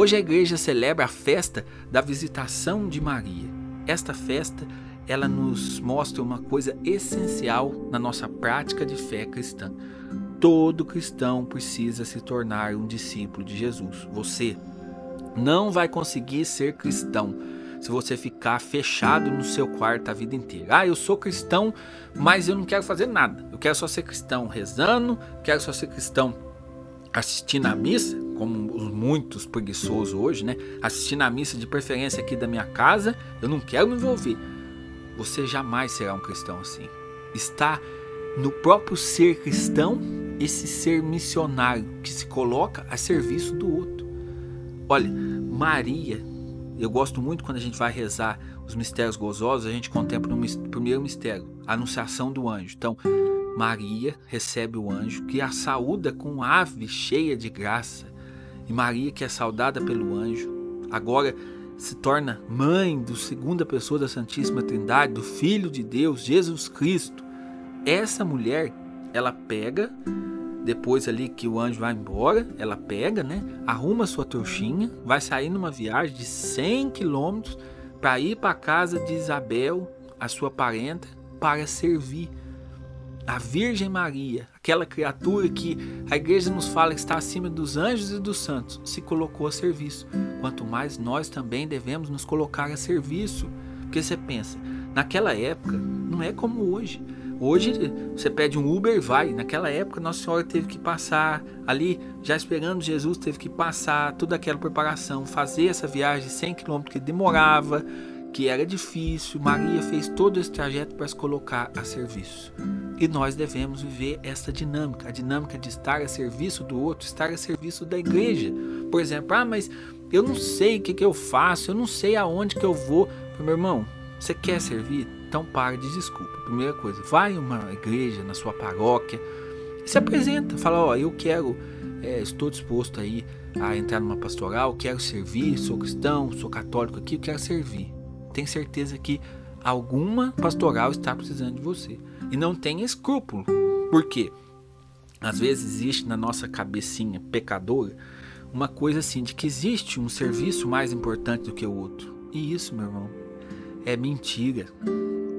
Hoje a igreja celebra a festa da visitação de Maria. Esta festa, ela nos mostra uma coisa essencial na nossa prática de fé cristã. Todo cristão precisa se tornar um discípulo de Jesus. Você não vai conseguir ser cristão se você ficar fechado no seu quarto a vida inteira. Ah, eu sou cristão, mas eu não quero fazer nada. Eu quero só ser cristão rezando, quero só ser cristão assistindo a missa, como os muitos preguiçosos hoje, né? Assistindo a missa de preferência aqui da minha casa, eu não quero me envolver. Você jamais será um cristão assim. Está no próprio ser cristão esse ser missionário que se coloca a serviço do outro. Olha, Maria eu gosto muito quando a gente vai rezar os mistérios gozosos, a gente contempla o primeiro mistério, a anunciação do anjo. Então, Maria recebe o anjo que a saúda com ave cheia de graça. E Maria, que é saudada pelo anjo, agora se torna mãe do segunda pessoa da Santíssima Trindade, do Filho de Deus, Jesus Cristo. Essa mulher, ela pega depois ali que o anjo vai embora, ela pega, né? Arruma sua trouxinha, vai sair numa viagem de 100 quilômetros para ir para a casa de Isabel, a sua parenta, para servir. A Virgem Maria, aquela criatura que a igreja nos fala que está acima dos anjos e dos santos, se colocou a serviço. Quanto mais nós também devemos nos colocar a serviço. Porque você pensa, naquela época não é como hoje. Hoje você pede um Uber e vai. Naquela época Nossa Senhora teve que passar ali, já esperando Jesus, teve que passar toda aquela preparação, fazer essa viagem de 100 km que demorava, que era difícil. Maria fez todo esse trajeto para se colocar a serviço. E nós devemos viver essa dinâmica, a dinâmica de estar a serviço do outro, estar a serviço da igreja. Por exemplo, ah, mas eu não sei o que, que eu faço, eu não sei aonde que eu vou. Meu irmão, você quer servir? Então pare de desculpa. Primeira coisa, vai a uma igreja na sua paróquia, se apresenta, fala, ó, eu quero, é, estou disposto aí a entrar numa pastoral, quero servir, sou cristão, sou católico aqui, quero servir. Tem certeza que alguma pastoral está precisando de você. E não tenha escrúpulo. Por quê? Às vezes existe na nossa cabecinha pecadora uma coisa assim de que existe um serviço mais importante do que o outro. E isso, meu irmão, é mentira.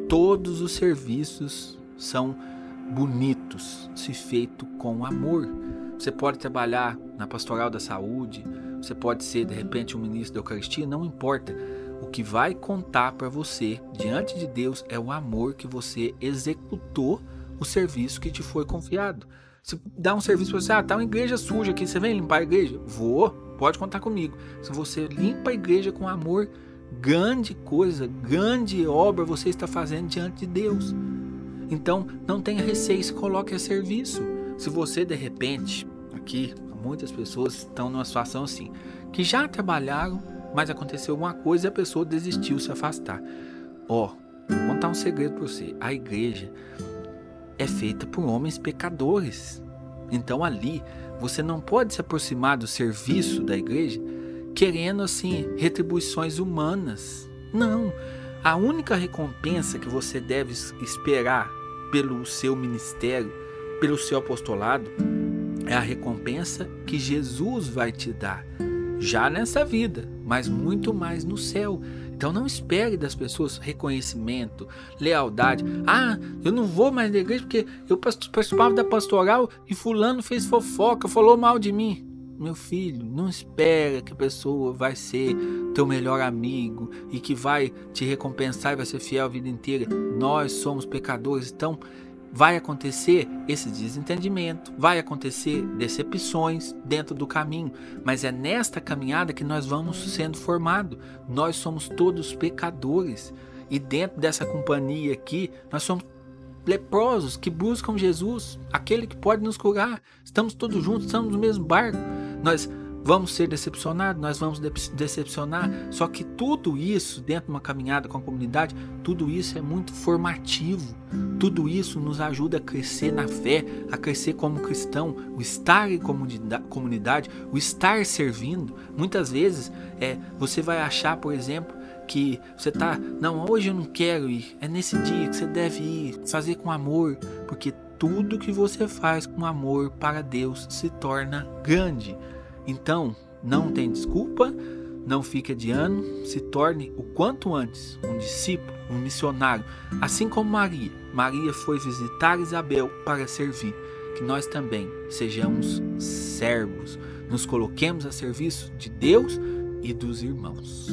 Todos os serviços são bonitos se feito com amor. Você pode trabalhar na pastoral da saúde, você pode ser de repente um ministro da Eucaristia, não importa. Que vai contar para você diante de Deus é o amor que você executou o serviço que te foi confiado. Se dá um serviço para você, ah, tá uma igreja suja aqui, você vem limpar a igreja? Vou, pode contar comigo. Se você limpa a igreja com amor, grande coisa, grande obra você está fazendo diante de Deus. Então, não tenha receio, se coloque a serviço. Se você de repente, aqui, muitas pessoas estão numa situação assim, que já trabalharam, mas aconteceu alguma coisa e a pessoa desistiu, se afastar. Ó, oh, vou contar um segredo para você. A igreja é feita por homens pecadores. Então ali, você não pode se aproximar do serviço da igreja querendo assim retribuições humanas. Não. A única recompensa que você deve esperar pelo seu ministério, pelo seu apostolado, é a recompensa que Jesus vai te dar, já nessa vida, mas muito mais no céu. Então não espere das pessoas reconhecimento, lealdade. Ah, eu não vou mais na igreja porque eu participava da pastoral e fulano fez fofoca, falou mal de mim. Meu filho, não espera que a pessoa vai ser teu melhor amigo e que vai te recompensar e vai ser fiel a vida inteira. Nós somos pecadores, então vai acontecer esse desentendimento, vai acontecer decepções dentro do caminho, mas é nesta caminhada que nós vamos sendo formados. Nós somos todos pecadores e dentro dessa companhia aqui, nós somos leprosos que buscam Jesus, aquele que pode nos curar. Estamos todos juntos, estamos no mesmo barco. Nós vamos ser decepcionados, nós vamos decepcionar. Só que tudo isso, dentro de uma caminhada com a comunidade, tudo isso é muito formativo. Tudo isso nos ajuda a crescer na fé, a crescer como cristão, o estar em comunidade, o estar servindo. Muitas vezes é, você vai achar, por exemplo, que você tá, não, hoje eu não quero ir. É nesse dia que você deve ir, fazer com amor, porque tudo que você faz com amor para Deus se torna grande. Então, Não tem desculpa, não fique adiando, se torne o quanto antes um discípulo, um missionário, assim como Maria. Maria foi visitar Isabel para servir. Que nós também sejamos servos, nos coloquemos a serviço de Deus e dos irmãos.